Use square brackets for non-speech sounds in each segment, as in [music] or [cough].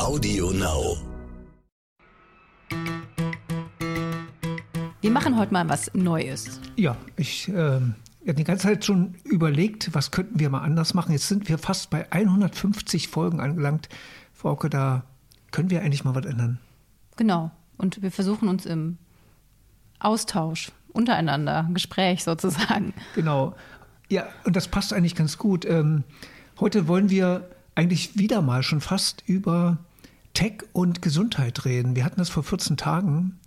Audio Now. Wir machen heute mal was Neues. Ja, ich äh, habe die ganze Zeit schon überlegt, was könnten wir mal anders machen. Jetzt sind wir fast bei 150 Folgen angelangt. Frauke, da können wir eigentlich mal was ändern. Genau. Und wir versuchen uns im Austausch untereinander, Gespräch sozusagen. Genau. Ja, und das passt eigentlich ganz gut. Ähm, heute wollen wir eigentlich wieder mal schon fast über Tech und Gesundheit reden. Wir hatten das vor 14 Tagen.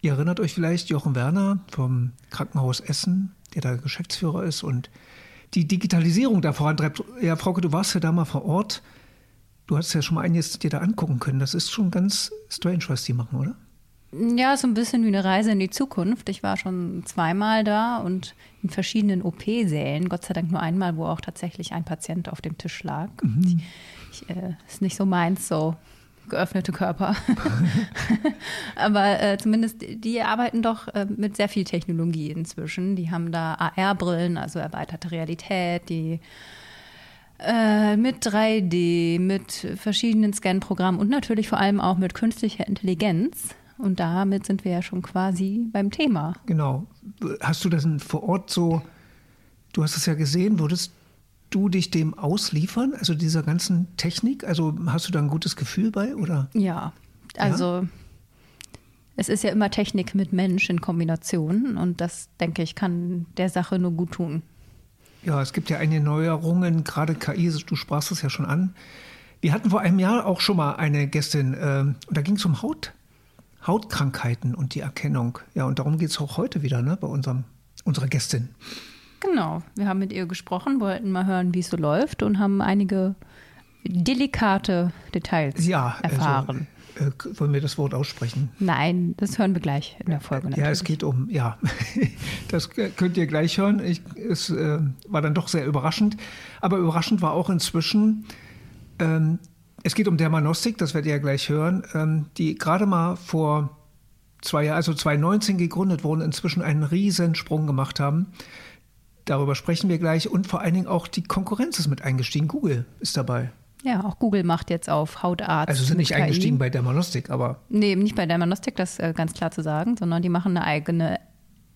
Ihr erinnert euch vielleicht Jochen Werner vom Krankenhaus Essen, der da Geschäftsführer ist und die Digitalisierung da vorantreibt. Ja, Frauke, du warst ja da mal vor Ort. Du hast ja schon mal einiges dir da angucken können. Das ist schon ganz strange, was die machen, oder? Ja, so ein bisschen wie eine Reise in die Zukunft. Ich war schon zweimal da und in verschiedenen OP-Sälen. Gott sei Dank nur einmal, wo auch tatsächlich ein Patient auf dem Tisch lag. Mhm. Ich, äh, ist nicht so meins, so geöffnete Körper. [laughs] Aber äh, zumindest die arbeiten doch äh, mit sehr viel Technologie inzwischen. Die haben da AR-Brillen, also erweiterte Realität, die äh, mit 3D, mit verschiedenen Scan-Programmen und natürlich vor allem auch mit künstlicher Intelligenz und damit sind wir ja schon quasi beim Thema. Genau. Hast du das vor Ort so, du hast es ja gesehen, würdest du dich dem ausliefern, also dieser ganzen Technik? Also hast du da ein gutes Gefühl bei, oder? Ja, also ja? es ist ja immer Technik mit Mensch in Kombination und das, denke ich, kann der Sache nur gut tun. Ja, es gibt ja einige Neuerungen, gerade KI, du sprachst es ja schon an. Wir hatten vor einem Jahr auch schon mal eine Gästin, äh, und da ging es um Haut. Hautkrankheiten und die Erkennung. Ja, und darum geht es auch heute wieder ne, bei unserem, unserer Gästin. Genau, wir haben mit ihr gesprochen, wollten mal hören, wie es so läuft und haben einige delikate Details ja, also, erfahren. Also, äh, wollen wir das Wort aussprechen? Nein, das hören wir gleich in der Folge. Natürlich. Ja, es geht um, ja, [laughs] das könnt ihr gleich hören. Ich, es äh, war dann doch sehr überraschend. Aber überraschend war auch inzwischen, ähm, es geht um Dermanostik, das werdet ihr ja gleich hören, ähm, die gerade mal vor zwei Jahren, also 2019 gegründet wurden, inzwischen einen Riesensprung gemacht haben. Darüber sprechen wir gleich und vor allen Dingen auch die Konkurrenz ist mit eingestiegen. Google ist dabei. Ja, auch Google macht jetzt auf Hautarzt. Also sind nicht KI. eingestiegen bei Dermanostik, aber. Nee, nicht bei Dermanostik, das äh, ganz klar zu sagen, sondern die machen eine eigene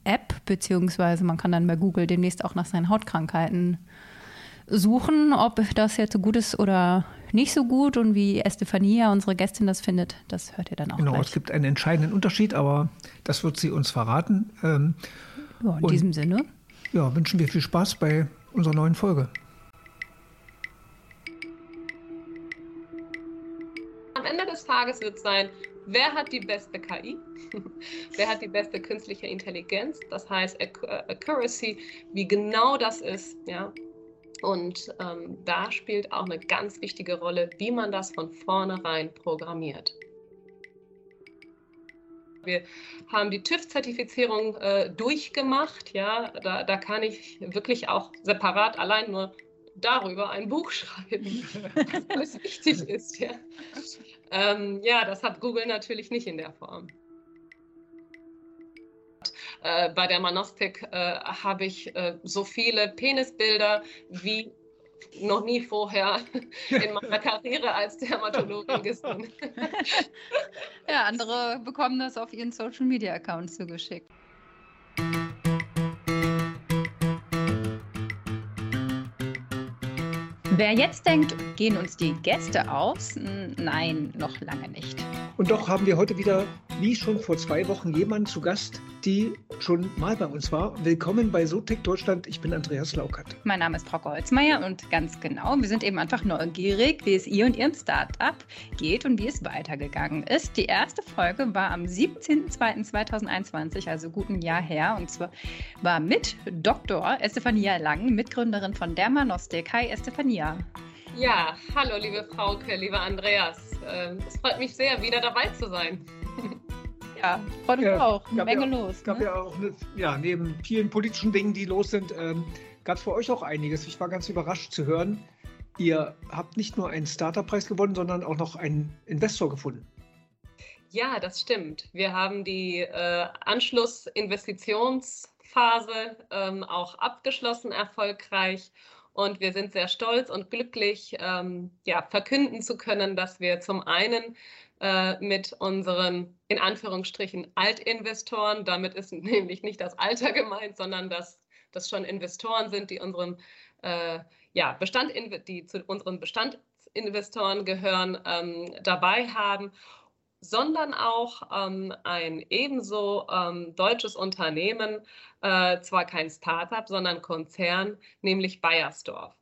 App, beziehungsweise man kann dann bei Google demnächst auch nach seinen Hautkrankheiten suchen, ob das jetzt so gut ist oder nicht so gut und wie Estefania, unsere Gästin, das findet, das hört ihr dann auch Genau, gleich. es gibt einen entscheidenden Unterschied, aber das wird sie uns verraten. Ähm, ja, in und, diesem Sinne. Ja, wünschen wir viel Spaß bei unserer neuen Folge. Am Ende des Tages wird es sein, wer hat die beste KI? [laughs] wer hat die beste künstliche Intelligenz? Das heißt Accuracy, wie genau das ist, ja, und ähm, da spielt auch eine ganz wichtige Rolle, wie man das von vornherein programmiert. Wir haben die TÜV-Zertifizierung äh, durchgemacht. Ja, da, da kann ich wirklich auch separat allein nur darüber ein Buch [laughs] schreiben, was wichtig ist. Ja. Ähm, ja, das hat Google natürlich nicht in der Form. Äh, bei der Manostik äh, habe ich äh, so viele Penisbilder wie noch nie vorher [laughs] in meiner Karriere als Dermatologin gesehen. [laughs] ja, andere bekommen das auf ihren Social Media Accounts zugeschickt. Wer jetzt denkt, gehen uns die Gäste aus? Nein, noch lange nicht. Und doch haben wir heute wieder, wie schon vor zwei Wochen, jemanden zu Gast, die schon mal bei uns war. Willkommen bei Sotec Deutschland. Ich bin Andreas Laukert. Mein Name ist Frau Holzmeier und ganz genau, wir sind eben einfach neugierig, wie es ihr und ihrem Startup geht und wie es weitergegangen ist. Die erste Folge war am 17.02.2021, also guten Jahr her, und zwar war mit Dr. Estefania Lang, Mitgründerin von Dermanostik. Hi Estefania. Ja, hallo liebe Frauke, lieber Andreas. Ähm, es freut mich sehr, wieder dabei zu sein. [laughs] Ja, freut mich ja, auch. Eine Menge ja, los. gab ne? ja auch, eine, ja, neben vielen politischen Dingen, die los sind, ähm, gab es für euch auch einiges. Ich war ganz überrascht zu hören, ihr habt nicht nur einen Starterpreis gewonnen, sondern auch noch einen Investor gefunden. Ja, das stimmt. Wir haben die äh, Anschlussinvestitionsphase ähm, auch abgeschlossen erfolgreich Und wir sind sehr stolz und glücklich, ähm, ja, verkünden zu können, dass wir zum einen äh, mit unseren, in Anführungsstrichen, Altinvestoren, damit ist [laughs] nämlich nicht das Alter gemeint, sondern dass das schon Investoren sind, die unserem äh, ja, Bestand, die zu unseren Bestandsinvestoren gehören, ähm, dabei haben sondern auch ähm, ein ebenso ähm, deutsches Unternehmen, äh, zwar kein Startup, sondern Konzern, nämlich Bayersdorf.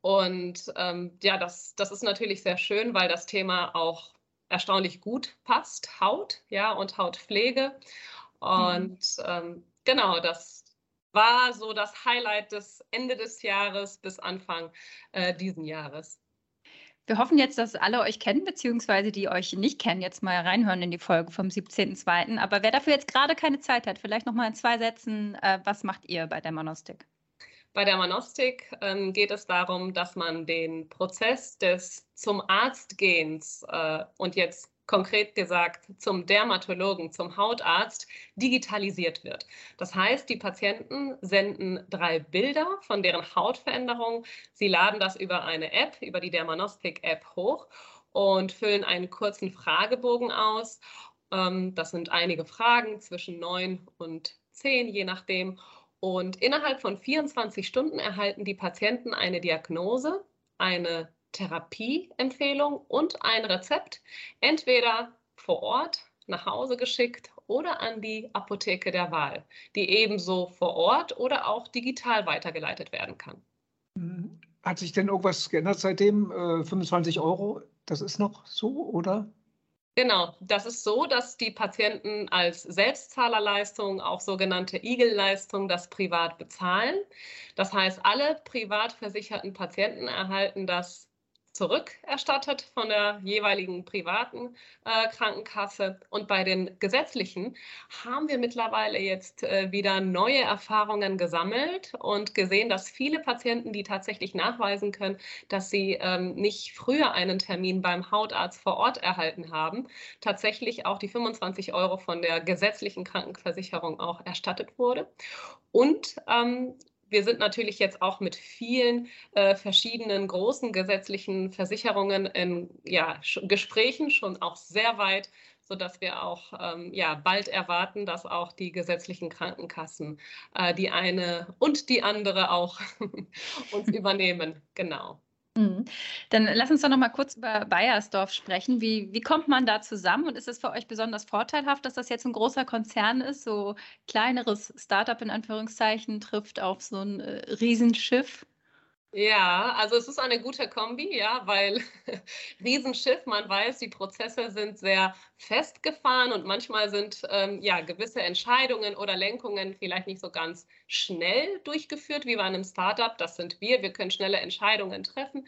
Und ähm, ja, das, das ist natürlich sehr schön, weil das Thema auch erstaunlich gut passt, Haut, ja, und Hautpflege. Und mhm. genau, das war so das Highlight des Ende des Jahres bis Anfang äh, diesen Jahres. Wir hoffen jetzt, dass alle euch kennen, beziehungsweise die euch nicht kennen, jetzt mal reinhören in die Folge vom 17.02. Aber wer dafür jetzt gerade keine Zeit hat, vielleicht noch mal in zwei Sätzen, äh, was macht ihr bei der Monostik? Bei der Monostik ähm, geht es darum, dass man den Prozess des zum Arzt gehens äh, und jetzt konkret gesagt zum Dermatologen, zum Hautarzt, digitalisiert wird. Das heißt, die Patienten senden drei Bilder von deren Hautveränderung. Sie laden das über eine App, über die Dermanostik-App hoch und füllen einen kurzen Fragebogen aus. Ähm, das sind einige Fragen zwischen neun und zehn, je nachdem. Und innerhalb von 24 Stunden erhalten die Patienten eine Diagnose, eine Therapieempfehlung und ein Rezept, entweder vor Ort nach Hause geschickt oder an die Apotheke der Wahl, die ebenso vor Ort oder auch digital weitergeleitet werden kann. Hat sich denn irgendwas geändert seitdem? Äh, 25 Euro, das ist noch so, oder? Genau, das ist so, dass die Patienten als Selbstzahlerleistung, auch sogenannte Igel-Leistung, das privat bezahlen. Das heißt, alle privat versicherten Patienten erhalten das zurückerstattet von der jeweiligen privaten äh, Krankenkasse. Und bei den gesetzlichen haben wir mittlerweile jetzt äh, wieder neue Erfahrungen gesammelt und gesehen, dass viele Patienten, die tatsächlich nachweisen können, dass sie ähm, nicht früher einen Termin beim Hautarzt vor Ort erhalten haben, tatsächlich auch die 25 Euro von der gesetzlichen Krankenversicherung auch erstattet wurde. Und ähm, wir sind natürlich jetzt auch mit vielen äh, verschiedenen großen gesetzlichen Versicherungen in ja, Gesprächen schon auch sehr weit, sodass wir auch ähm, ja, bald erwarten, dass auch die gesetzlichen Krankenkassen äh, die eine und die andere auch [laughs] uns übernehmen. Genau. Mhm. Dann lass uns doch noch mal kurz über Bayersdorf sprechen. Wie, wie kommt man da zusammen und ist es für euch besonders vorteilhaft, dass das jetzt ein großer Konzern ist, so kleineres Startup in Anführungszeichen trifft auf so ein äh, Riesenschiff? Ja, also es ist eine gute Kombi, ja, weil [laughs] Riesenschiff, man weiß, die Prozesse sind sehr festgefahren und manchmal sind ähm, ja gewisse Entscheidungen oder Lenkungen vielleicht nicht so ganz schnell durchgeführt wie bei einem Startup. Das sind wir. Wir können schnelle Entscheidungen treffen.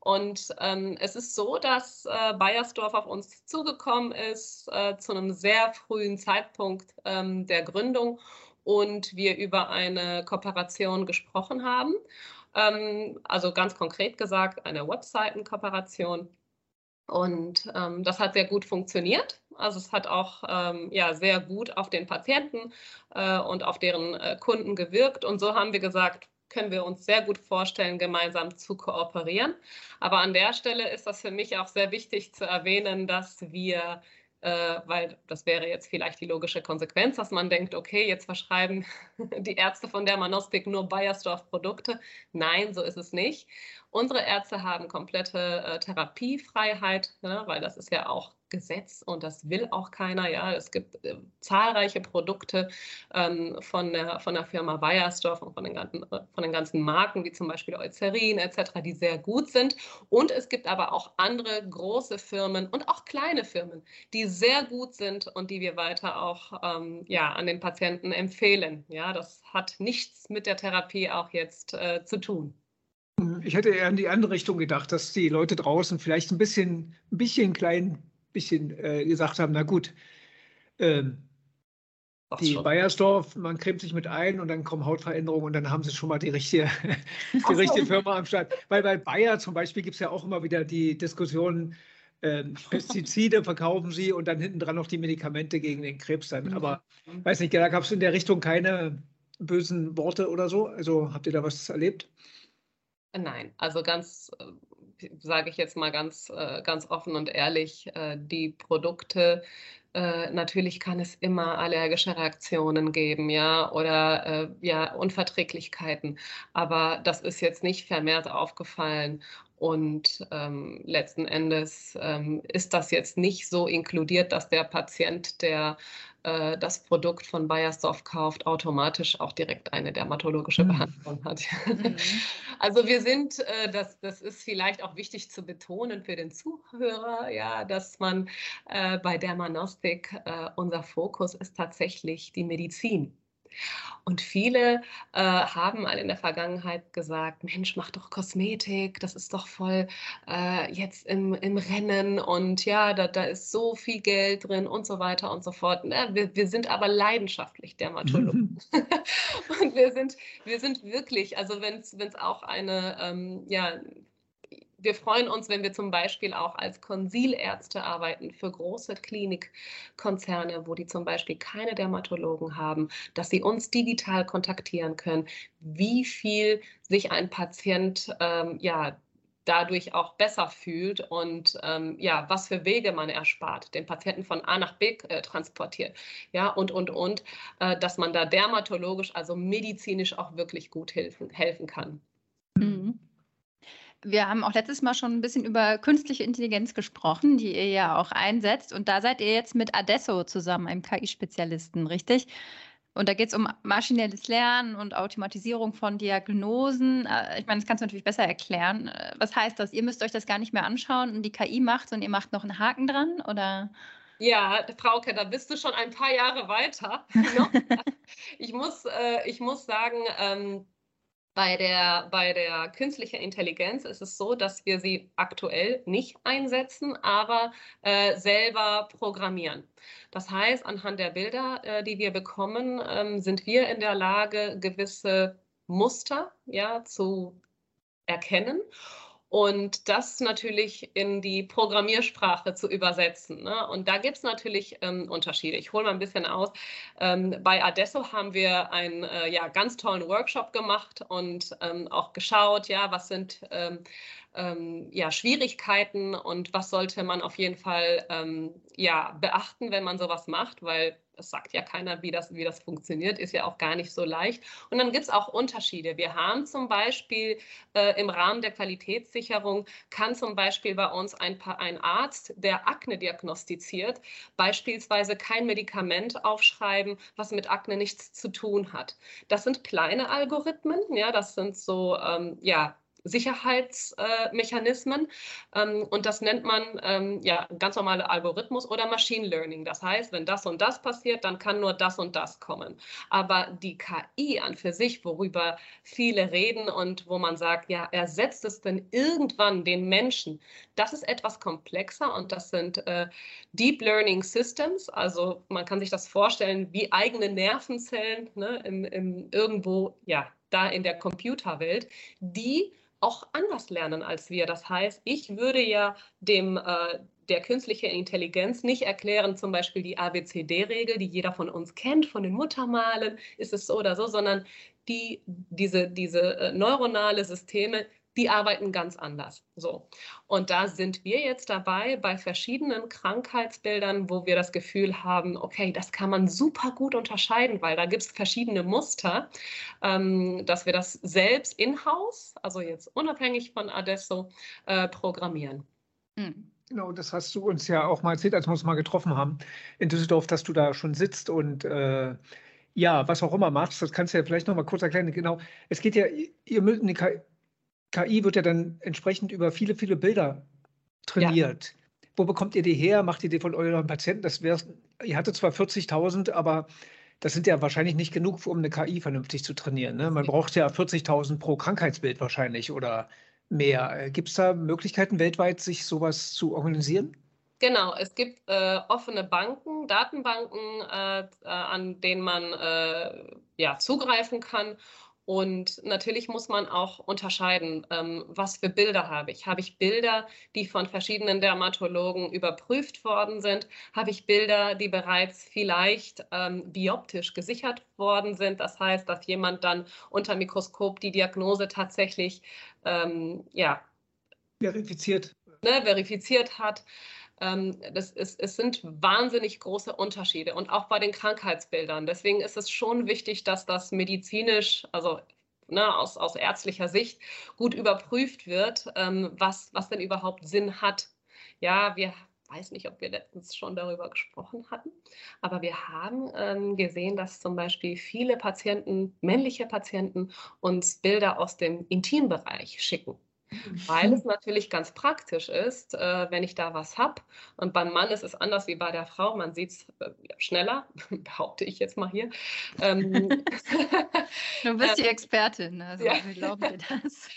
Und ähm, es ist so, dass äh, Bayersdorf auf uns zugekommen ist äh, zu einem sehr frühen Zeitpunkt ähm, der Gründung und wir über eine Kooperation gesprochen haben. Ähm, also ganz konkret gesagt, eine Webseitenkooperation. Und ähm, das hat sehr gut funktioniert. Also es hat auch ähm, ja, sehr gut auf den Patienten äh, und auf deren äh, Kunden gewirkt. Und so haben wir gesagt, können wir uns sehr gut vorstellen, gemeinsam zu kooperieren. Aber an der Stelle ist das für mich auch sehr wichtig zu erwähnen, dass wir äh, weil das wäre jetzt vielleicht die logische Konsequenz, dass man denkt, okay, jetzt verschreiben [laughs] die Ärzte von der Manostik nur Bayersdorf Produkte. Nein, so ist es nicht. Unsere Ärzte haben komplette äh, Therapiefreiheit, ne, weil das ist ja auch Gesetz und das will auch keiner. Ja, es gibt äh, zahlreiche Produkte ähm, von, der, von der Firma Bayersdorf und von den, ganzen, äh, von den ganzen Marken, wie zum Beispiel Eucerin etc., die sehr gut sind. Und es gibt aber auch andere große Firmen und auch kleine Firmen, die sehr gut sind und die wir weiter auch ähm, ja, an den Patienten empfehlen. Ja, das hat nichts mit der Therapie auch jetzt äh, zu tun. Ich hätte eher in die andere Richtung gedacht, dass die Leute draußen vielleicht ein bisschen, ein bisschen klein bisschen äh, gesagt haben, na gut, ähm, die schon. Bayersdorf, man cremt sich mit ein und dann kommen Hautveränderungen und dann haben sie schon mal die richtige, [laughs] die richtige Firma am Start. Weil bei Bayer zum Beispiel gibt es ja auch immer wieder die Diskussion, ähm, [laughs] Pestizide verkaufen sie und dann hinten dran noch die Medikamente gegen den Krebs dann. Mhm. Aber weiß nicht, da gab es in der Richtung keine bösen Worte oder so. Also habt ihr da was erlebt? Nein, also ganz, äh, sage ich jetzt mal ganz, äh, ganz offen und ehrlich, äh, die Produkte, natürlich kann es immer allergische Reaktionen geben, ja, oder ja, Unverträglichkeiten. Aber das ist jetzt nicht vermehrt aufgefallen. Und ähm, letzten Endes ähm, ist das jetzt nicht so inkludiert, dass der Patient, der äh, das Produkt von Bayersdorf kauft, automatisch auch direkt eine dermatologische mhm. Behandlung hat. Mhm. [laughs] Also wir sind, äh, das, das ist vielleicht auch wichtig zu betonen für den Zuhörer, ja, dass man äh, bei Dermanostik, äh, unser Fokus ist tatsächlich die Medizin. Und viele äh, haben mal in der Vergangenheit gesagt, Mensch, mach doch Kosmetik, das ist doch voll äh, jetzt im, im Rennen und ja, da, da ist so viel Geld drin und so weiter und so fort. Ja, wir, wir sind aber leidenschaftlich Dermatologen. [laughs] und wir sind, wir sind wirklich, also wenn es auch eine ähm, ja, wir freuen uns, wenn wir zum Beispiel auch als Konsilärzte arbeiten für große Klinikkonzerne, wo die zum Beispiel keine Dermatologen haben, dass sie uns digital kontaktieren können, wie viel sich ein Patient ähm, ja dadurch auch besser fühlt und ähm, ja, was für Wege man erspart, den Patienten von A nach B äh, transportiert, ja, und, und, und, äh, dass man da dermatologisch, also medizinisch auch wirklich gut helfen, helfen kann. Mhm. Wir haben auch letztes Mal schon ein bisschen über künstliche Intelligenz gesprochen, die ihr ja auch einsetzt. Und da seid ihr jetzt mit Adesso zusammen, einem KI-Spezialisten, richtig? Und da geht es um maschinelles Lernen und Automatisierung von Diagnosen. Äh, ich meine, das kannst du natürlich besser erklären. Äh, was heißt das? Ihr müsst euch das gar nicht mehr anschauen und die KI macht und ihr macht noch einen Haken dran, oder? Ja, Frauke, da bist du schon ein paar Jahre weiter. [laughs] [laughs] ich, muss, äh, ich muss sagen, ähm, bei der, bei der künstlichen Intelligenz ist es so, dass wir sie aktuell nicht einsetzen, aber äh, selber programmieren. Das heißt, anhand der Bilder, äh, die wir bekommen, ähm, sind wir in der Lage, gewisse Muster ja, zu erkennen und das natürlich in die Programmiersprache zu übersetzen. Ne? Und da gibt es natürlich ähm, Unterschiede. Ich hole mal ein bisschen aus. Ähm, bei Adesso haben wir einen äh, ja, ganz tollen Workshop gemacht und ähm, auch geschaut, ja, was sind ähm, ja, Schwierigkeiten und was sollte man auf jeden Fall ähm, ja, beachten, wenn man sowas macht, weil es sagt ja keiner, wie das, wie das funktioniert, ist ja auch gar nicht so leicht. Und dann gibt es auch Unterschiede. Wir haben zum Beispiel äh, im Rahmen der Qualitätssicherung, kann zum Beispiel bei uns ein, ein Arzt, der Akne diagnostiziert, beispielsweise kein Medikament aufschreiben, was mit Akne nichts zu tun hat. Das sind kleine Algorithmen, ja, das sind so, ähm, ja, Sicherheitsmechanismen. Ähm, und das nennt man ähm, ja ganz normale Algorithmus oder Machine Learning. Das heißt, wenn das und das passiert, dann kann nur das und das kommen. Aber die KI an für sich, worüber viele reden und wo man sagt, ja, ersetzt es denn irgendwann den Menschen? Das ist etwas komplexer und das sind äh, Deep Learning Systems. Also man kann sich das vorstellen wie eigene Nervenzellen ne, im, im irgendwo, ja, da in der Computerwelt, die auch anders lernen als wir. Das heißt, ich würde ja dem äh, der künstlichen Intelligenz nicht erklären, zum Beispiel die ABCD-Regel, die jeder von uns kennt, von den Muttermalen, ist es so oder so, sondern die, diese, diese äh, neuronale Systeme die arbeiten ganz anders. So. Und da sind wir jetzt dabei bei verschiedenen Krankheitsbildern, wo wir das Gefühl haben, okay, das kann man super gut unterscheiden, weil da gibt es verschiedene Muster, ähm, dass wir das selbst in-house, also jetzt unabhängig von Adesso, äh, programmieren. Mhm. Genau, das hast du uns ja auch mal erzählt, als wir uns mal getroffen haben in Düsseldorf, dass du da schon sitzt und äh, ja, was auch immer machst. Das kannst du ja vielleicht noch mal kurz erklären. Genau, es geht ja, ihr müsst eine KI wird ja dann entsprechend über viele, viele Bilder trainiert. Ja. Wo bekommt ihr die her? Macht ihr die von euren Patienten? Das wäre, ihr hattet zwar 40.000, aber das sind ja wahrscheinlich nicht genug, um eine KI vernünftig zu trainieren. Ne? Man braucht ja 40.000 pro Krankheitsbild wahrscheinlich oder mehr. Gibt es da Möglichkeiten weltweit, sich sowas zu organisieren? Genau, es gibt äh, offene Banken, Datenbanken, äh, äh an denen man äh, ja, zugreifen kann Und natürlich muss man auch unterscheiden, ähm, was für Bilder habe ich. Habe ich Bilder, die von verschiedenen Dermatologen überprüft worden sind? Habe ich Bilder, die bereits vielleicht ähm, bioptisch gesichert worden sind? Das heißt, dass jemand dann unter Mikroskop die Diagnose tatsächlich ähm, ja, verifiziert. Ne, verifiziert hat. Ähm, das ist, es sind wahnsinnig große Unterschiede und auch bei den Krankheitsbildern. Deswegen ist es schon wichtig, dass das medizinisch, also ne, aus, aus ärztlicher Sicht, gut überprüft wird, ähm, was, was denn überhaupt Sinn hat. Ja, wir weiß nicht, ob wir letztens schon darüber gesprochen hatten, aber wir haben ähm, gesehen, dass zum Beispiel viele Patienten, männliche Patienten, uns Bilder aus dem Intimbereich schicken weil es [laughs] natürlich ganz praktisch ist, äh, wenn ich da was habe. Und beim Mann ist es anders wie bei der Frau. Man sieht es äh, schneller, [laughs] behaupte ich jetzt mal hier. Ähm, [laughs] du bist die ähm, Expertin, also ja. wie glauben wir das?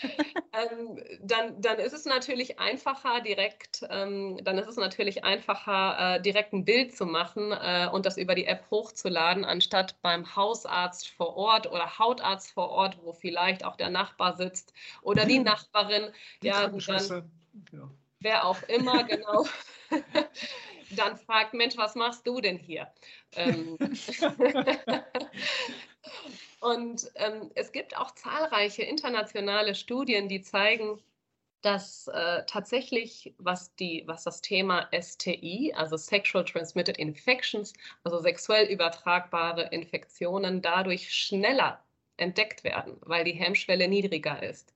ähm, dann, dann ist es natürlich einfacher, direkt, ähm, dann ist es natürlich einfacher, äh, direkt ein Bild zu machen äh, und das über die App hochzuladen, anstatt beim Hausarzt vor Ort oder Hautarzt vor Ort, wo vielleicht auch der Nachbar sitzt oder die Nachbarin die ja, dann, ja. wer auch immer, genau, [laughs] dann fragt, Mensch, was machst du denn hier? Ähm, [laughs] und ähm, es gibt auch zahlreiche internationale Studien, die zeigen, dass äh, tatsächlich, was, die, was das Thema STI, also Sexual Transmitted Infections, also sexuell übertragbare Infektionen, dadurch schneller entdeckt werden, weil die Hemmschwelle niedriger ist.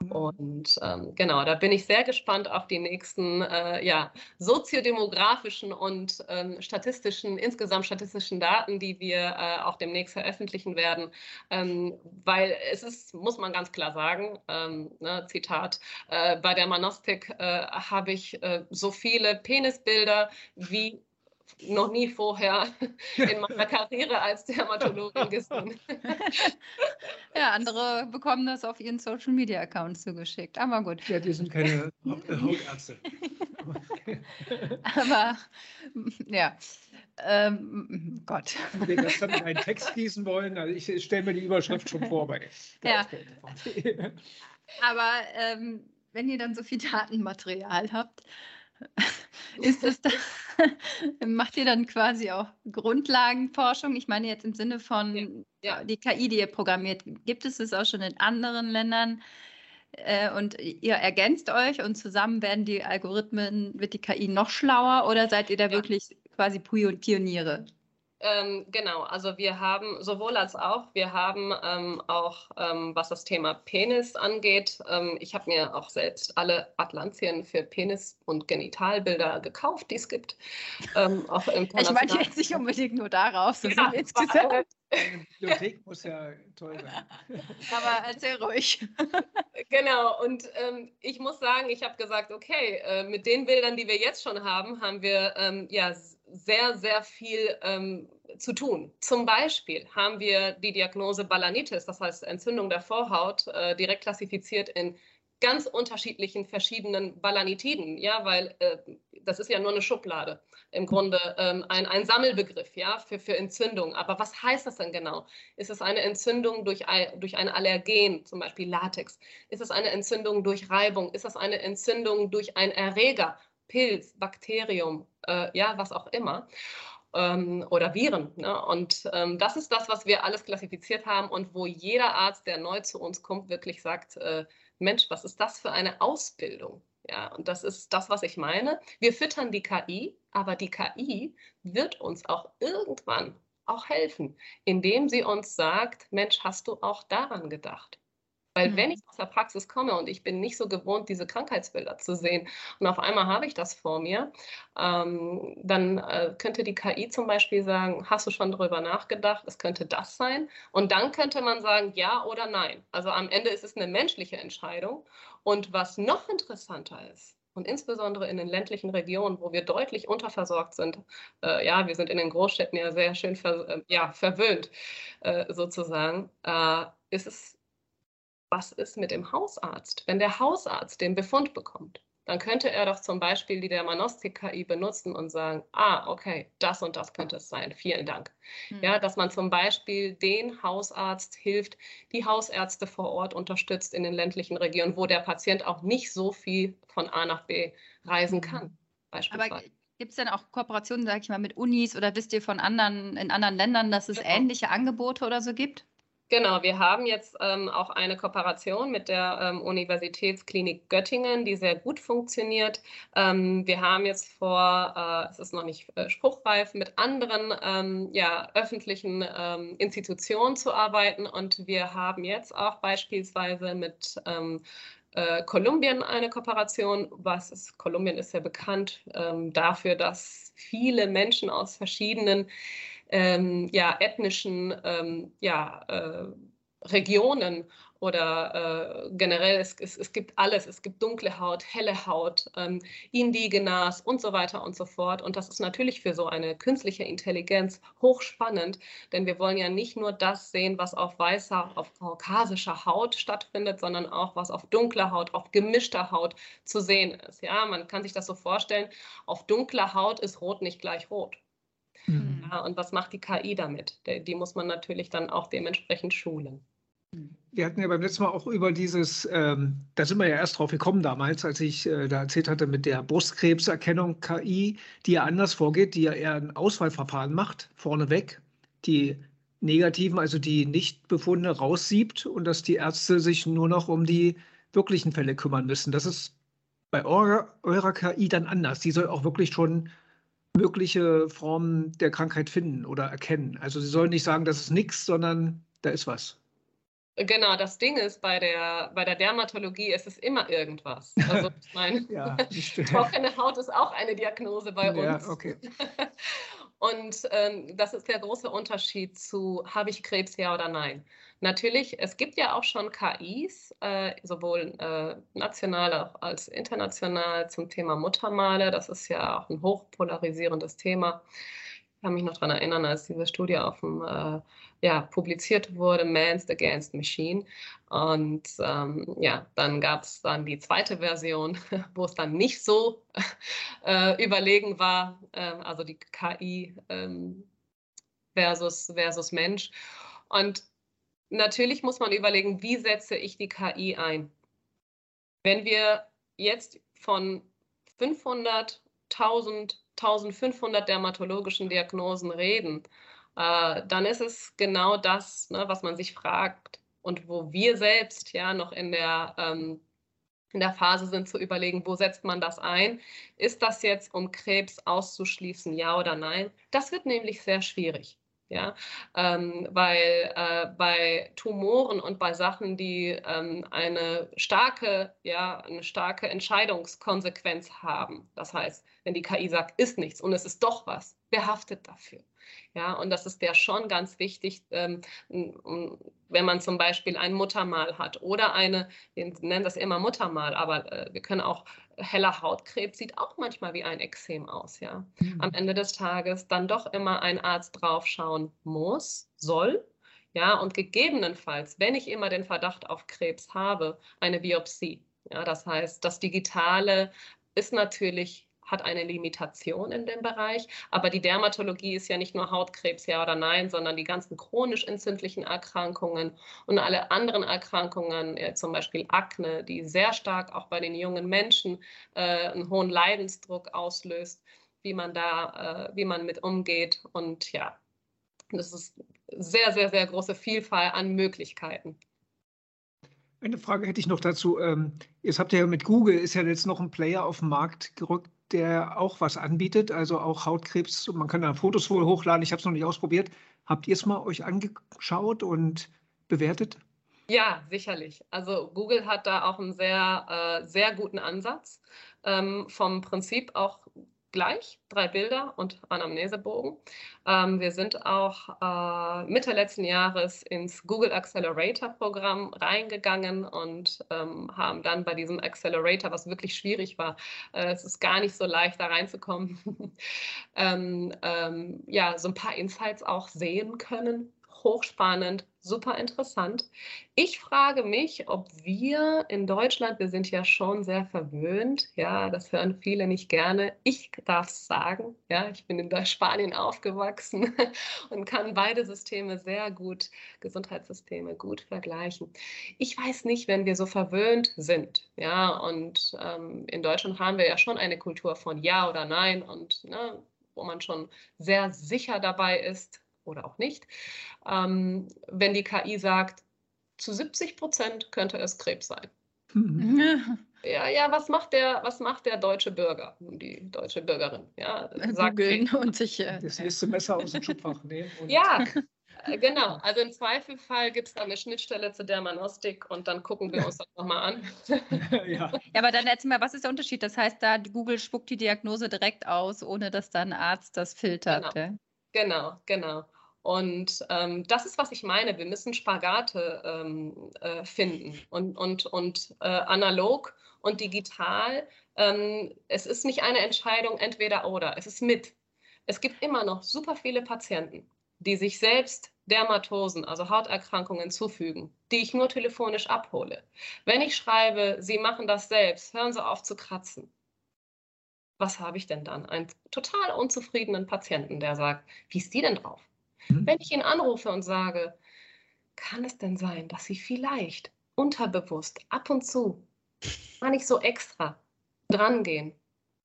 Mhm. Und ähm, genau, da bin ich sehr gespannt auf die nächsten äh, ja, soziodemografischen und ähm, statistischen, insgesamt statistischen Daten, die wir äh, auch demnächst veröffentlichen werden. Ähm, weil es ist, muss man ganz klar sagen, ähm, ne, Zitat, äh, bei der Manostik äh, habe ich äh, so viele Penisbilder wie noch nie vorher in meiner Karriere als Dermatologin [laughs] gesehen. ja, andere bekommen das auf ihren Social Media Accounts zugeschickt. Aber gut. Ja, die sind keine [laughs] Hautärzte. Aber ja. Ähm, Gott. Wenn wir das dann in einen Text gießen wollen, also ich stelle mir die Überschrift schon vor bei. [laughs] Ja. Aber ähm, wenn ihr dann so viel Datenmaterial habt, [laughs] ist es da, [laughs] macht ihr dann quasi auch Grundlagenforschung? Ich meine jetzt im Sinne von ja, ja. die KI, die ihr programmiert. Gibt es das auch schon in anderen Ländern? Äh, und ihr ergänzt euch und zusammen werden die Algorithmen, wird die KI noch schlauer oder seid ihr da ja. wirklich quasi Pioniere? Ähm, genau, also wir haben sowohl als auch, wir haben ähm, auch, ähm, was das Thema Penis angeht, ähm, ich habe mir auch selbst alle Atlantien für Penis- und Genitalbilder gekauft, die es gibt. Ähm, auch [laughs] ich meine jetzt nicht unbedingt nur darauf, sondern ja, insgesamt. [laughs] Eine Bibliothek muss ja toll sein. [laughs] Aber erzähl ruhig. Genau, und ähm, ich muss sagen, ich habe gesagt, okay, äh, mit den Bildern, die wir jetzt schon haben, haben wir ähm, ja sehr, sehr viel ähm, zu tun. Zum Beispiel haben wir die Diagnose Balanitis, das heißt Entzündung der Vorhaut, äh, direkt klassifiziert in ganz unterschiedlichen verschiedenen Balanitiden, ja, weil äh, das ist ja nur eine Schublade, im Grunde ähm, ein, ein Sammelbegriff, ja, für, für Entzündung. Aber was heißt das denn genau? Ist es eine Entzündung durch durch ein Allergen, zum Beispiel Latex? Ist es eine Entzündung durch Reibung? Ist es eine Entzündung durch einen Erreger? Pilz, Bakterium, äh, ja, was auch immer. Ähm, oder Viren. Ne? Und ähm, das ist das, was wir alles klassifiziert haben und wo jeder Arzt, der neu zu uns kommt, wirklich sagt, äh, Mensch, was ist das für eine Ausbildung? Ja, und das ist das, was ich meine. Wir füttern die KI, aber die KI wird uns auch irgendwann auch helfen, indem sie uns sagt, Mensch, hast du auch daran gedacht? Weil mhm. wenn ich aus der Praxis komme und ich bin nicht so gewohnt, diese Krankheitsbilder zu sehen und auf einmal habe ich das vor mir, ähm, dann äh, könnte die KI zum Beispiel sagen, hast du schon darüber nachgedacht, es könnte das sein? Und dann könnte man sagen, ja oder nein. Also am Ende ist es eine menschliche Entscheidung. Und was noch interessanter ist, und insbesondere in den ländlichen Regionen, wo wir deutlich unterversorgt sind. Äh, ja, wir sind in den Großstädten ja sehr schön ver, äh, ja, verwöhnt, äh, sozusagen. Äh, ist es was ist mit dem Hausarzt? Wenn der Hausarzt den Befund bekommt, dann könnte er doch zum Beispiel die Dermanostik-KI benutzen und sagen, ah, okay, das und das könnte es sein. Vielen Dank. Mhm. Ja, dass man zum Beispiel den Hausarzt hilft, die Hausärzte vor Ort unterstützt in den ländlichen Regionen, wo der Patient auch nicht so viel von A nach B reisen hm. kann. Beispielsweise. Aber Gibt es denn auch Kooperationen, sage ich mal, mit Unis oder wisst ihr von anderen in anderen Ländern, dass es genau. ähnliche Angebote oder so gibt? Genau, wir haben jetzt ähm, auch eine Kooperation mit der ähm, Universitätsklinik Göttingen, die sehr gut funktioniert. Ähm, wir haben jetzt vor, äh, es ist noch nicht äh, spruchreif, mit anderen ähm, ja, öffentlichen ähm, Institutionen zu arbeiten und wir haben jetzt auch beispielsweise mit ähm, äh, Kolumbien eine Kooperation. Was ist, Kolumbien ist ja bekannt dafür, dass viele Menschen aus verschiedenen ähm, ja, ethnischen ähm, ja, äh, Regionen oder äh, generell, es, es, es, gibt alles. Es gibt dunkle Haut, helle Haut, ähm, Indigenas und so weiter und so fort. Und das ist natürlich für so eine künstliche Intelligenz hochspannend, denn wir wollen ja nicht nur das sehen, was auf weißer, auf kaukasischer Haut stattfindet, sondern auch, was auf dunkler Haut, auf gemischter Haut zu sehen ist. Ja, man kann sich das so vorstellen, auf dunkler Haut ist rot nicht gleich rot. Mhm. Ja, und was macht die KI damit? Die muss man natürlich dann auch dementsprechend schulen. Wir hatten ja beim letzten Mal auch über dieses, ähm, da sind wir ja erst drauf gekommen damals, als ich äh, da erzählt hatte mit der Brustkrebserkennung KI, die ja anders vorgeht, die ja eher ein Auswahlverfahren macht, vorneweg, die negativen, also die Nichtbefunde raussiebt und dass die Ärzte sich nur noch um die wirklichen Fälle kümmern müssen. Das ist bei eurer, eurer KI dann anders. Die soll auch wirklich schon mögliche Formen der Krankheit finden oder erkennen. Also sie soll nicht sagen, das ist nichts, sondern da ist was. Genau, das Ding ist, bei der, bei der Dermatologie ist es immer irgendwas. Also ich [laughs] meine, ja, [laughs] trockene Haut ist auch eine Diagnose bei uns. Ja, okay. [laughs] Und ähm, das ist der große Unterschied zu, habe ich Krebs, ja oder nein. Natürlich, es gibt ja auch schon KIs, äh, sowohl äh, national als international zum Thema Muttermale. Das ist ja auch ein hochpolarisierendes Thema. Ich kann mich noch daran erinnern, als diese Studie auf dem, äh, ja, publiziert wurde, Man's Against Machine. Und ähm, ja, dann gab es dann die zweite Version, [laughs] wo es dann nicht so [laughs] äh, überlegen war, äh, also die KI ähm, versus, versus Mensch. Und natürlich muss man überlegen, wie setze ich die KI ein? Wenn wir jetzt von 500, 1000, 1500 dermatologischen Diagnosen reden, äh, dann ist es genau das, ne, was man sich fragt und wo wir selbst ja noch in der, ähm, in der Phase sind zu überlegen, wo setzt man das ein? Ist das jetzt, um Krebs auszuschließen, ja oder nein? Das wird nämlich sehr schwierig ja, ähm, weil äh, bei Tumoren und bei Sachen, die ähm, eine starke, ja, eine starke Entscheidungskonsequenz haben, das heißt, wenn die KI sagt, ist nichts und es ist doch was, wer haftet dafür? Ja, und das ist ja schon ganz wichtig, ähm, wenn man zum Beispiel ein Muttermal hat oder eine, wir nennen das immer Muttermal, aber äh, wir können auch heller Hautkrebs sieht auch manchmal wie ein Ekzem aus, ja. Mhm. Am Ende des Tages dann doch immer ein Arzt draufschauen muss, soll, ja, und gegebenenfalls, wenn ich immer den Verdacht auf Krebs habe, eine Biopsie. Ja, das heißt, das Digitale ist natürlich hat eine Limitation in dem Bereich. Aber die Dermatologie ist ja nicht nur Hautkrebs, ja oder nein, sondern die ganzen chronisch entzündlichen Erkrankungen und alle anderen Erkrankungen, äh, zum Beispiel Akne, die sehr stark auch bei den jungen Menschen äh, einen hohen Leidensdruck auslöst, wie man da, äh, wie man mit umgeht. Und ja, das ist sehr, sehr, sehr große Vielfalt an Möglichkeiten. Eine Frage hätte ich noch dazu. Ähm, jetzt habt ihr ja mit Google, ist ja jetzt noch ein Player auf den Markt gerückt, der auch was anbietet, also auch Hautkrebs. Man kann da Fotos wohl hochladen. Ich habe es noch nicht ausprobiert. Habt ihr es mal euch angeschaut und bewertet? Ja, sicherlich. Also Google hat da auch einen sehr, äh, sehr guten Ansatz. Ähm, vom Prinzip auch gleich, drei Bilder und Anamnesebogen. Ähm, wir sind auch äh, Mitte letzten Jahres ins Google Accelerator Programm reingegangen und ähm, haben dann bei diesem Accelerator, was wirklich schwierig war, äh, es ist gar nicht so leicht da reinzukommen, [laughs] ähm, ähm, ja, so ein paar Insights auch sehen können. Hochspannend, super interessant. Ich frage mich, ob wir in Deutschland, wir sind ja schon sehr verwöhnt, ja, das hören viele nicht gerne. Ich darf es sagen, ja, ich bin in Spanien aufgewachsen [laughs] und kann beide Systeme sehr gut, Gesundheitssysteme gut vergleichen. Ich weiß nicht, wenn wir so verwöhnt sind, ja, und ähm, in Deutschland haben wir ja schon eine Kultur von Ja oder Nein und ne, wo man schon sehr sicher dabei ist, oder auch nicht. Ähm, wenn die KI sagt, zu 70 Prozent könnte es Krebs sein. Mhm. Ja, ja, was macht der, was macht der deutsche Bürger, die deutsche Bürgerin? Ja, sagt Googeln und sich äh, das nächste Messer aus dem Schubfach nehmen. ja, äh, genau. Also im Zweifelfall gibt es da eine Schnittstelle zu der Manostik und dann gucken wir uns das nochmal an. [laughs] ja. ja, aber dann erzähl mal, was ist der Unterschied? Das heißt, da Google spuckt die Diagnose direkt aus, ohne dass dann ein Arzt das filtert. Genau, genau. genau. Und ähm, das ist, was ich meine. Wir müssen Spagate ähm, äh, finden und, und, und äh, analog und digital. Ähm, es ist nicht eine Entscheidung entweder oder, es ist mit. Es gibt immer noch super viele Patienten, die sich selbst Dermatosen, also Hauterkrankungen zufügen, die ich nur telefonisch abhole. Wenn ich schreibe, Sie machen das selbst, hören Sie auf zu kratzen. Was habe ich denn dann? Einen total unzufriedenen Patienten, der sagt, wie ist die denn drauf? Mhm. Wenn ich ihn anrufe und sage, kann es denn sein, dass Sie vielleicht unterbewusst ab und zu, gar nicht so extra, drangehen?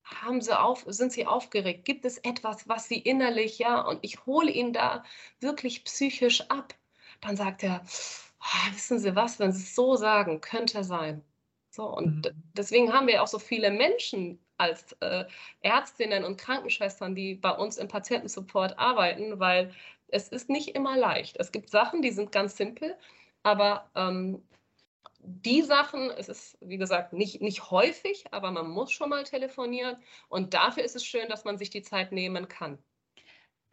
Haben Sie auf, sind Sie aufgeregt? Gibt es etwas, was Sie innerlich, ja, und ich hole ihn da wirklich psychisch ab? Dann sagt er, oh, wissen Sie was, wenn Sie es so sagen, könnte sein. So, und mhm. deswegen haben wir auch so viele Menschen als äh, Ärztinnen und Krankenschwestern, die bei uns im Patientensupport arbeiten, weil es ist nicht immer leicht. Es gibt Sachen, die sind ganz simpel, aber ähm, die Sachen, es ist, wie gesagt, nicht, nicht häufig, aber man muss schon mal telefonieren. Und dafür ist es schön, dass man sich die Zeit nehmen kann.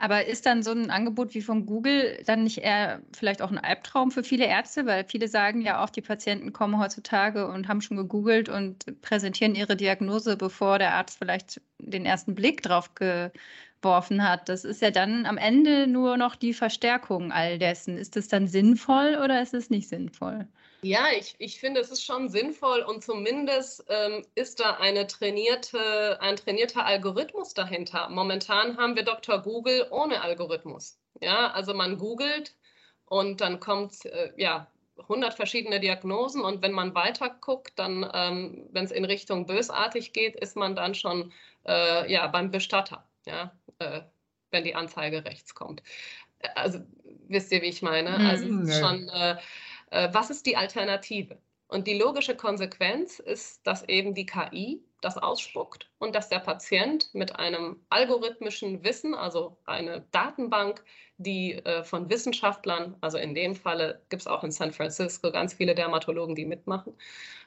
Aber ist dann so ein Angebot wie von Google dann nicht eher vielleicht auch ein Albtraum für viele Ärzte? Weil viele sagen ja auch, die Patienten kommen heutzutage und haben schon gegoogelt und präsentieren ihre Diagnose, bevor der Arzt vielleicht den ersten Blick drauf ge geworfen hat. Das ist ja dann am Ende nur noch die Verstärkung all dessen. Ist das dann sinnvoll oder ist es nicht sinnvoll? Ja, ich, ich finde, es ist schon sinnvoll und zumindest ähm, ist da eine trainierte, ein trainierter Algorithmus dahinter. Momentan haben wir Dr. Google ohne Algorithmus. Ja, also man googelt und dann kommt äh, ja 100 verschiedene Diagnosen und wenn man weiter guckt, dann, ähm, wenn es in Richtung bösartig geht, ist man dann schon äh, ja beim Bestatter ja, äh, wenn die Anzeige rechts kommt. Also wisst ihr, wie ich meine? Mhm, also nee. schon, äh, äh, was ist die Alternative? Und die logische Konsequenz ist, dass eben die KI das ausspuckt und dass der Patient mit einem algorithmischen Wissen, also eine Datenbank, die äh, von Wissenschaftlern, also in dem Falle gibt es auch in San Francisco ganz viele Dermatologen, die mitmachen,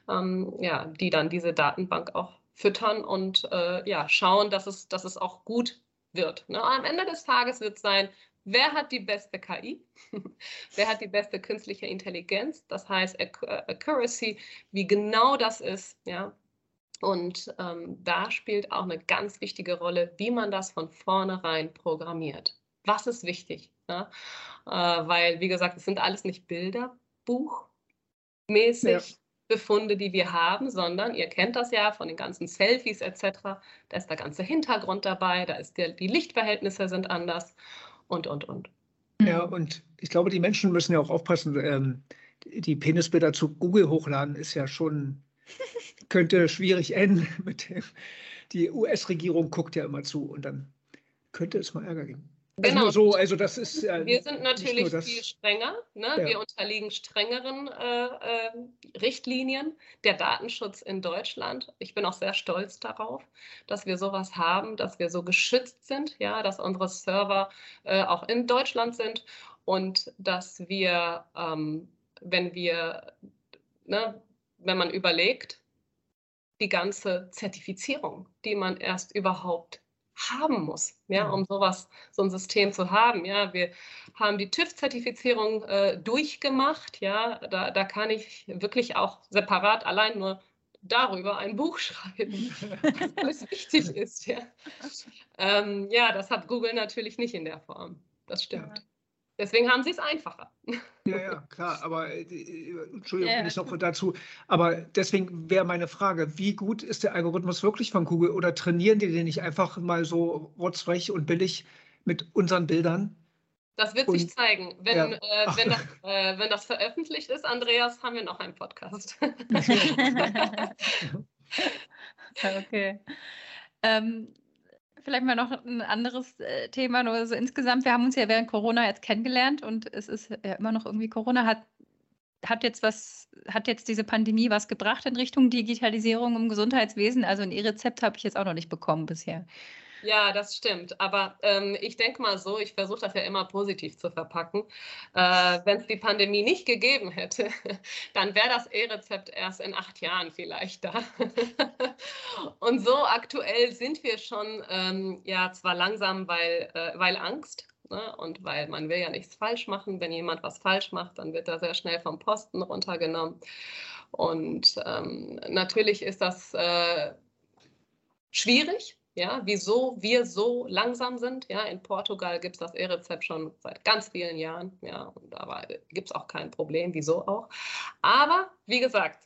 ähm, ja, die dann diese Datenbank auch füttern und äh, ja, schauen, dass es, dass es auch gut wird. Ne? Am Ende des Tages wird es sein, wer hat die beste KI? [laughs] wer hat die beste künstliche Intelligenz? Das heißt Accuracy, wie genau das ist, ja. Und ähm, da spielt auch eine ganz wichtige Rolle, wie man das von vornherein programmiert. Was ist wichtig? Ne? Äh, weil, wie gesagt, es sind alles nicht Bilder, Buchmäßig. Ja. Befunde, die wir haben, sondern ihr kennt das ja von den ganzen Selfies etc. Da ist der ganze Hintergrund dabei, da ist der, die Lichtverhältnisse sind anders und, und, und. Ja, und ich glaube, die Menschen müssen ja auch aufpassen. Ähm, die Penisbilder zu Google hochladen ist ja schon, [laughs] könnte schwierig enden. Mit dem, die US-Regierung guckt ja immer zu und dann könnte es mal Ärger geben. Also genau. so, also das ist. Äh, wir sind natürlich viel strenger. Ne? Ja. Wir unterliegen strengeren äh, äh, Richtlinien. Der Datenschutz in Deutschland. Ich bin auch sehr stolz darauf, dass wir sowas haben, dass wir so geschützt sind, ja, dass unsere Server äh, auch in Deutschland sind und dass wir, ähm, wenn wir, ne, wenn man überlegt, die ganze Zertifizierung, die man erst überhaupt haben muss, ja, um sowas, so ein System zu haben. Ja, wir haben die TÜV-Zertifizierung äh, durchgemacht. Ja, da, da kann ich wirklich auch separat allein nur darüber ein Buch [laughs] schreiben, was alles wichtig [laughs] ist. Ja. Ähm, ja, das hat Google natürlich nicht in der Form. Das stimmt. Deswegen haben sie es einfacher. Ja, ja, klar. Aber äh, Entschuldigung, ja. nicht noch dazu. Aber deswegen wäre meine Frage: Wie gut ist der Algorithmus wirklich von Google oder trainieren die den nicht einfach mal so rotzfrech und billig mit unseren Bildern? Das wird und, sich zeigen. Wenn, ja. äh, wenn, das, äh, wenn das veröffentlicht ist, Andreas, haben wir noch einen Podcast. [laughs] [laughs] okay. Ähm, vielleicht mal noch ein anderes äh, Thema, nur so insgesamt. Wir haben uns ja während Corona jetzt kennengelernt und es ist ja immer noch irgendwie Corona hat hat jetzt was, hat jetzt diese Pandemie was gebracht in Richtung Digitalisierung im Gesundheitswesen? Also ein E-Rezept habe ich jetzt auch noch nicht bekommen bisher. Ja, das stimmt. Aber ähm, ich denke mal so, ich versuche das ja immer positiv zu verpacken. Äh, Wenn es die Pandemie nicht gegeben hätte, [laughs] dann wäre das E-Rezept erst in acht Jahren vielleicht da. [laughs] Und so aktuell sind wir schon, ähm, ja, zwar langsam, weil, äh, weil Angst. Ne? Und weil man will ja nichts falsch machen. Wenn jemand was falsch macht, dann wird er sehr schnell vom Posten runtergenommen. Und ähm, natürlich ist das äh, schwierig, ja, wieso wir so langsam sind. Ja, in Portugal gibt es das E-Rezept schon seit ganz vielen Jahren. Ja, und da gibt es auch kein Problem, wieso auch. Aber wie gesagt,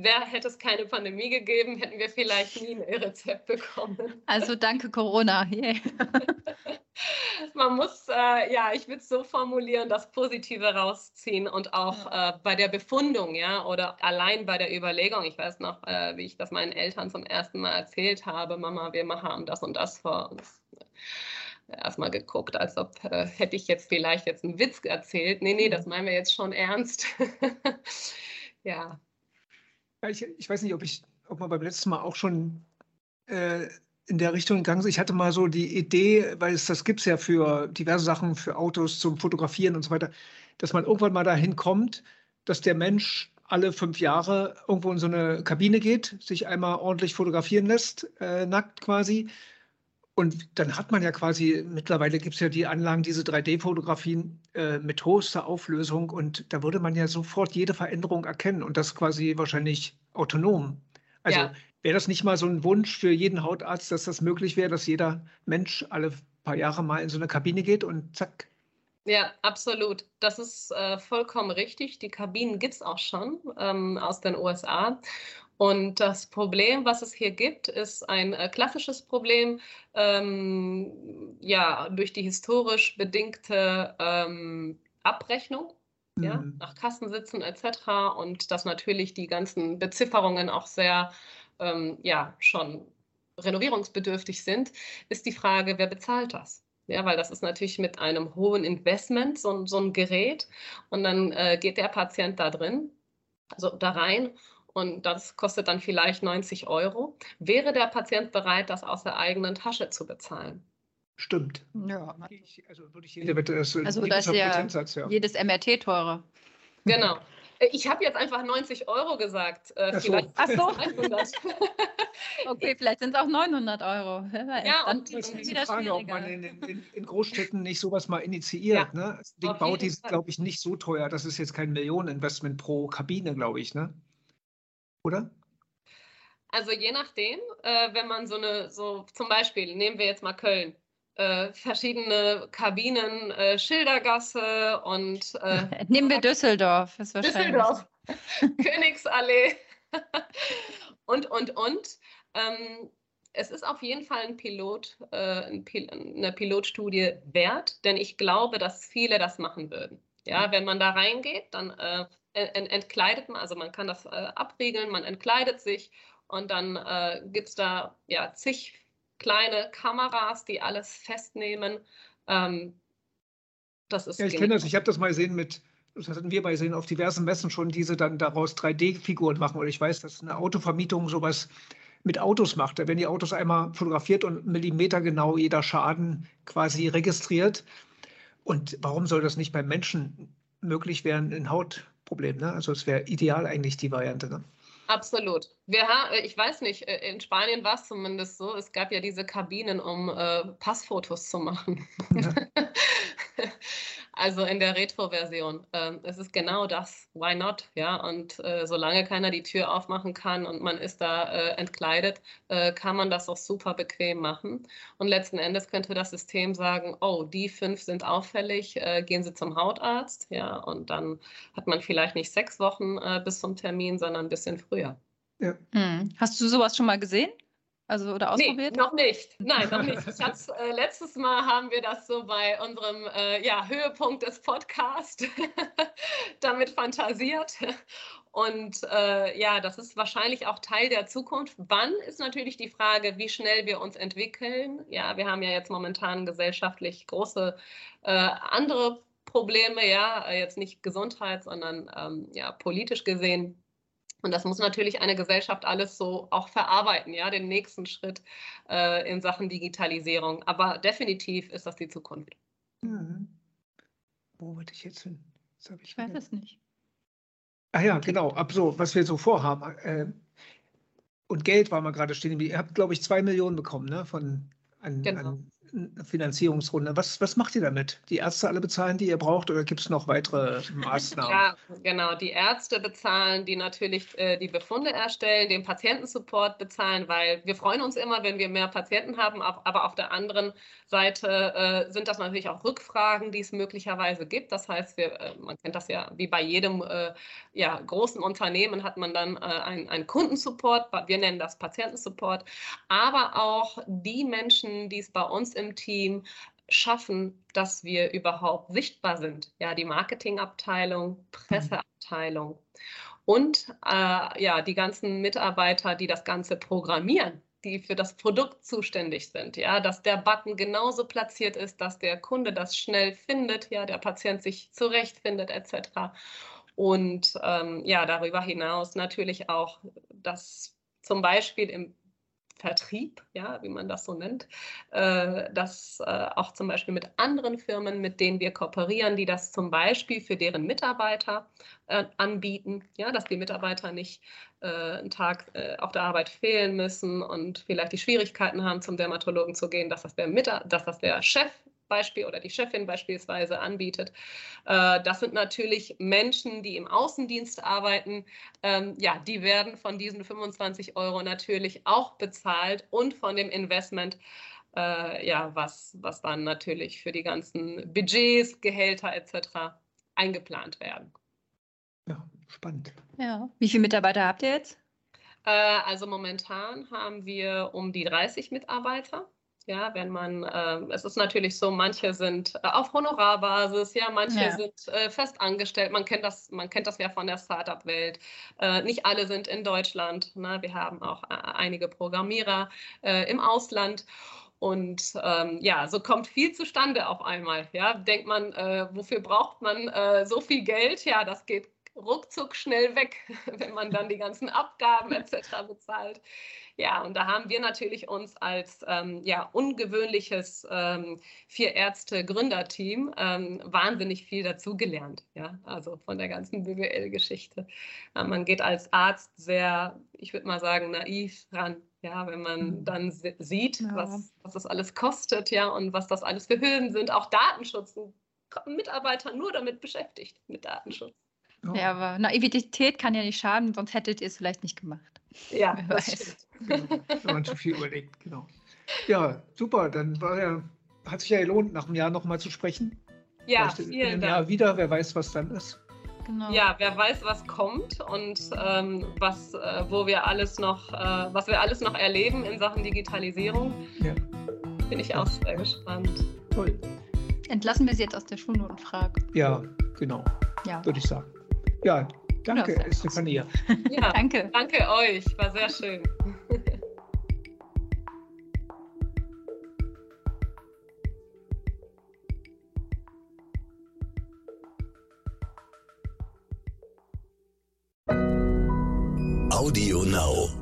Wer hätte es keine Pandemie gegeben, hätten wir vielleicht nie ein E-Rezept bekommen. Also danke Corona. Yeah. [laughs] Man muss, äh, ja, ich würde es so formulieren, das Positive rausziehen und auch äh, bei der Befundung, ja, oder allein bei der Überlegung. Ich weiß noch, äh, wie ich das meinen Eltern zum ersten Mal erzählt habe, Mama, wir haben das und das vor uns erstmal geguckt, als ob äh, hätte ich jetzt vielleicht jetzt einen Witz erzählt. Nee, nee, das meinen wir jetzt schon ernst. [laughs] ja, ich, ich weiß nicht, ob ich, ob man beim letzten Mal auch schon äh, in der Richtung gegangen ist. Ich hatte mal so die Idee, weil es das gibt es ja für diverse Sachen, für Autos zum Fotografieren und so weiter, dass man irgendwann mal dahin kommt, dass der Mensch alle fünf Jahre irgendwo in so eine Kabine geht, sich einmal ordentlich fotografieren lässt, äh, nackt quasi, und dann hat man ja quasi, mittlerweile gibt es ja die Anlagen, diese 3D-Fotografien äh, mit hochster Auflösung und da würde man ja sofort jede Veränderung erkennen und das quasi wahrscheinlich autonom. Also ja. wäre das nicht mal so ein Wunsch für jeden Hautarzt, dass das möglich wäre, dass jeder Mensch alle paar Jahre mal in so eine Kabine geht und zack. Ja, absolut. Das ist äh, vollkommen richtig. Die Kabinen gibt es auch schon ähm, aus den USA. Und das Problem, was es hier gibt, ist ein äh, klassisches Problem, ähm, ja, durch die historisch bedingte ähm, Abrechnung. Mhm. Ja, nach Kassensitzen etc. Und dass natürlich die ganzen Bezifferungen auch sehr, ähm, ja, schon renovierungsbedürftig sind, ist die Frage, wer bezahlt das? Ja, weil das ist natürlich mit einem hohen Investment so, so ein Gerät und dann äh, geht der Patient da drin, also da rein und das kostet dann vielleicht 90 Euro. Wäre der Patient bereit, das aus der eigenen Tasche zu bezahlen? Stimmt. Ja. also würde ich jede Wette, das also da ist ja, ja jedes MRT teurer. Genau. Ich habe jetzt einfach 90 Euro gesagt. Äh, Ach vielleicht Ach so. [laughs] okay, vielleicht sind es auch 900 Euro. Ja, Dann und ist die Frage, ob man in, in, in, Großstädten nicht sowas mal initiiert. Ja, ne? Das Ding baut ist, glaube ich, nicht so teuer. Das ist jetzt kein Millioneninvestment pro Kabine, glaube ich. Ne? Oder? Also je nachdem, äh, wenn man so eine, so zum Beispiel, nehmen wir jetzt mal Köln, äh, verschiedene Kabinen, äh, Schildergasse und äh, [laughs] nehmen wir Düsseldorf, ist Düsseldorf, [laughs] Königsallee [laughs] und und und. Ähm, es ist auf jeden Fall ein Pilot, äh, ein Pil eine Pilotstudie wert, denn ich glaube, dass viele das machen würden. Ja, wenn man da reingeht, dann äh, entkleidet man, also man kann das äh, abriegeln, man entkleidet sich und dann äh, gibt es da ja zig kleine Kameras, die alles festnehmen. Ähm, das ist ja, ich kenne das, ich habe das mal gesehen mit, das hatten wir mal gesehen auf diversen Messen schon, diese dann daraus 3D-Figuren machen. Oder ich weiß, dass eine Autovermietung sowas mit Autos macht. Da werden die Autos einmal fotografiert und millimetergenau jeder Schaden quasi registriert. Und warum soll das nicht beim Menschen möglich werden in Haut? Problem. Ne? Also es wäre ideal eigentlich die Variante. Ne? Absolut. Wir haben, äh, ich weiß nicht, äh, in Spanien war es zumindest so, es gab ja diese Kabinen, um äh, Passfotos zu machen. Ja. [laughs] Also in der Retro-Version. Ähm, es ist genau das. Why not? Ja, und äh, solange keiner die Tür aufmachen kann und man ist da äh, entkleidet, äh, kann man das auch super bequem machen. Und letzten Endes könnte das System sagen: Oh, die fünf sind auffällig, äh, gehen Sie zum Hautarzt. Ja, und dann hat man vielleicht nicht sechs Wochen äh, bis zum Termin, sondern ein bisschen früher. Ja. Hm. Hast du sowas schon mal gesehen? Also oder ausprobiert? Nee, noch nicht. Nein, noch nicht. Ich hab's, äh, letztes Mal haben wir das so bei unserem äh, ja, Höhepunkt des Podcasts [laughs] damit fantasiert. Und äh, ja, das ist wahrscheinlich auch Teil der Zukunft. Wann ist natürlich die Frage, wie schnell wir uns entwickeln. Ja, wir haben ja jetzt momentan gesellschaftlich große äh, andere Probleme, ja, jetzt nicht Gesundheit, sondern ähm, ja, politisch gesehen und das muss natürlich eine Gesellschaft alles so auch verarbeiten, ja, den nächsten Schritt äh, in Sachen Digitalisierung. Aber definitiv ist das die Zukunft. Mhm. Wo wollte ich jetzt hin? Ich, ich weiß es nicht. Ah ja, genau. Ab so, was wir so vorhaben. Äh, und Geld war mal gerade stehen. Ihr habt, glaube ich, zwei Millionen bekommen, ne? Von an, genau. an Finanzierungsrunde. Was, was macht ihr damit? Die Ärzte alle bezahlen, die ihr braucht, oder gibt es noch weitere [laughs] Maßnahmen? ja, genau. Die Ärzte bezahlen, die natürlich äh, die Befunde erstellen, den Patientensupport bezahlen, weil wir freuen uns immer, wenn wir mehr Patienten haben, aber auf der anderen Seite äh, sind das natürlich auch Rückfragen, die es möglicherweise gibt. Das heißt, wir, äh, man kennt das ja wie bei jedem äh, ja, großen Unternehmen, hat man dann äh, einen Kundensupport, wir nennen das Patientensupport, aber auch die Menschen, die es bei uns im Team schaffen, dass wir überhaupt sichtbar sind. Ja, die Marketingabteilung, Presseabteilung und äh, ja, die ganzen Mitarbeiter, die das Ganze programmieren, die für das Produkt zuständig sind. Ja, dass der Button genauso platziert ist, dass der Kunde das schnell findet, ja, der Patient sich zurechtfindet, etc. Und ähm, ja, darüber hinaus natürlich auch, dass zum Beispiel im Vertrieb, ja, wie man das so nennt, äh, das äh, auch zum Beispiel mit anderen Firmen, mit denen wir kooperieren, die das zum Beispiel für deren Mitarbeiter äh, anbieten, ja, dass die Mitarbeiter nicht äh, einen Tag äh, auf der Arbeit fehlen müssen und vielleicht die Schwierigkeiten haben, zum Dermatologen zu gehen, dass das der, Mita dass das der Chef Beispiel oder die Chefin beispielsweise anbietet. Äh, das sind natürlich Menschen, die im Außendienst arbeiten. Ähm, ja, die werden von diesen 25 Euro natürlich auch bezahlt und von dem Investment. Äh, ja, was, was dann natürlich für die ganzen Budgets, Gehälter etc. eingeplant werden. Ja, spannend. Ja. Wie viele Mitarbeiter habt ihr jetzt? Äh, also momentan haben wir um die 30 Mitarbeiter. Ja, wenn man, äh, es ist natürlich so, manche sind äh, auf Honorarbasis, ja, manche ja. sind äh, fest angestellt. Man kennt das, man kennt das ja von der Startup-Welt. Äh, nicht alle sind in Deutschland. Ne? Wir haben auch äh, einige Programmierer äh, im Ausland. Und ähm, ja, so kommt viel zustande auf einmal. Ja, denkt man, wofür braucht man so viel Geld? Ja, das geht ruckzuck schnell weg, [laughs] wenn man dann die ganzen Abgaben etc. bezahlt. Ja, und da haben wir natürlich uns als ähm, ja, ungewöhnliches ähm, Vier-Ärzte-Gründerteam ähm, wahnsinnig viel dazugelernt. Ja, also von der ganzen BWL-Geschichte. Ja, man geht als Arzt sehr, ich würde mal sagen, naiv ran. Ja, wenn man mhm. dann sieht, ja. was, was das alles kostet, ja, und was das alles für Hürden sind, auch Datenschutz, Mitarbeiter nur damit beschäftigt, mit Datenschutz. Ja, aber Naivität kann ja nicht schaden, sonst hättet ihr es vielleicht nicht gemacht. Ja, Wer weiß. Genau, wenn man zu viel überlegt, genau. Ja, super. Dann war ja, hat sich ja gelohnt, nach einem Jahr nochmal zu sprechen. Ja, Vielleicht vielen in einem Jahr wieder, wer weiß, was dann ist. Genau. Ja, wer weiß, was kommt und ähm, was, äh, wo wir alles noch, äh, was wir alles noch erleben in Sachen Digitalisierung. Ja. Bin ich auch sehr gespannt. Toll. Entlassen wir Sie jetzt aus der Schulnotenfrage. Ja, genau. Ja. Würde ich sagen. Ja, danke, ja, Stefania. [laughs] Ja, danke. Danke euch, war sehr schön. Audio Now.